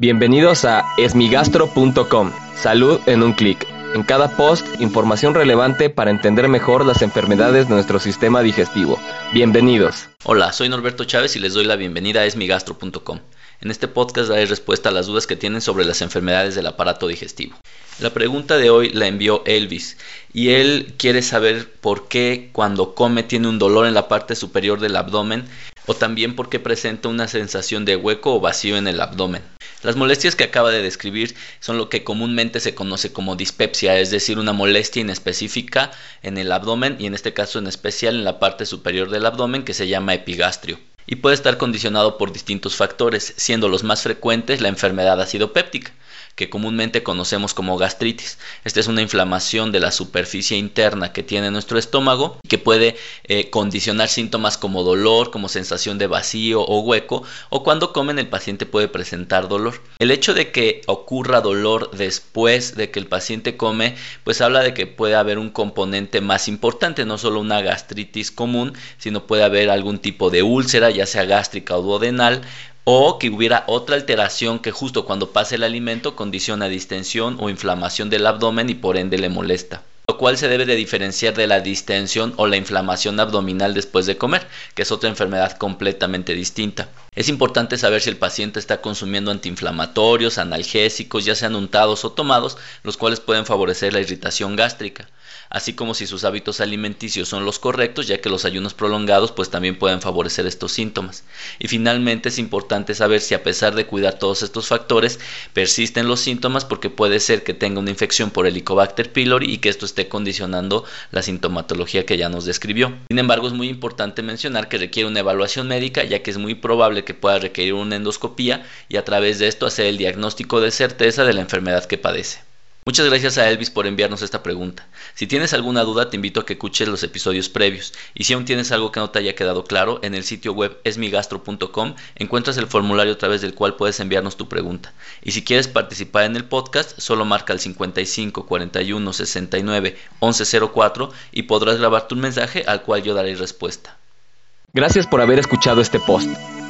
Bienvenidos a esmigastro.com. Salud en un clic. En cada post, información relevante para entender mejor las enfermedades de nuestro sistema digestivo. Bienvenidos. Hola, soy Norberto Chávez y les doy la bienvenida a esmigastro.com. En este podcast daré respuesta a las dudas que tienen sobre las enfermedades del aparato digestivo. La pregunta de hoy la envió Elvis y él quiere saber por qué cuando come tiene un dolor en la parte superior del abdomen o también por qué presenta una sensación de hueco o vacío en el abdomen. Las molestias que acaba de describir son lo que comúnmente se conoce como dispepsia, es decir, una molestia inespecífica en el abdomen y en este caso en especial en la parte superior del abdomen que se llama epigastrio. Y puede estar condicionado por distintos factores, siendo los más frecuentes la enfermedad acidopéptica que comúnmente conocemos como gastritis. Esta es una inflamación de la superficie interna que tiene nuestro estómago que puede eh, condicionar síntomas como dolor, como sensación de vacío o hueco, o cuando comen el paciente puede presentar dolor. El hecho de que ocurra dolor después de que el paciente come, pues habla de que puede haber un componente más importante, no solo una gastritis común, sino puede haber algún tipo de úlcera, ya sea gástrica o duodenal, o que hubiera otra alteración que justo cuando pase el alimento condiciona distensión o inflamación del abdomen y por ende le molesta lo cual se debe de diferenciar de la distensión o la inflamación abdominal después de comer, que es otra enfermedad completamente distinta. Es importante saber si el paciente está consumiendo antiinflamatorios, analgésicos, ya sean untados o tomados, los cuales pueden favorecer la irritación gástrica así como si sus hábitos alimenticios son los correctos, ya que los ayunos prolongados pues también pueden favorecer estos síntomas. Y finalmente es importante saber si a pesar de cuidar todos estos factores persisten los síntomas porque puede ser que tenga una infección por Helicobacter pylori y que esto esté condicionando la sintomatología que ya nos describió. Sin embargo, es muy importante mencionar que requiere una evaluación médica, ya que es muy probable que pueda requerir una endoscopía y a través de esto hacer el diagnóstico de certeza de la enfermedad que padece. Muchas gracias a Elvis por enviarnos esta pregunta. Si tienes alguna duda te invito a que escuches los episodios previos y si aún tienes algo que no te haya quedado claro, en el sitio web esmigastro.com encuentras el formulario a través del cual puedes enviarnos tu pregunta. Y si quieres participar en el podcast, solo marca el 55 41 69 1104 y podrás grabar tu mensaje al cual yo daré respuesta. Gracias por haber escuchado este post.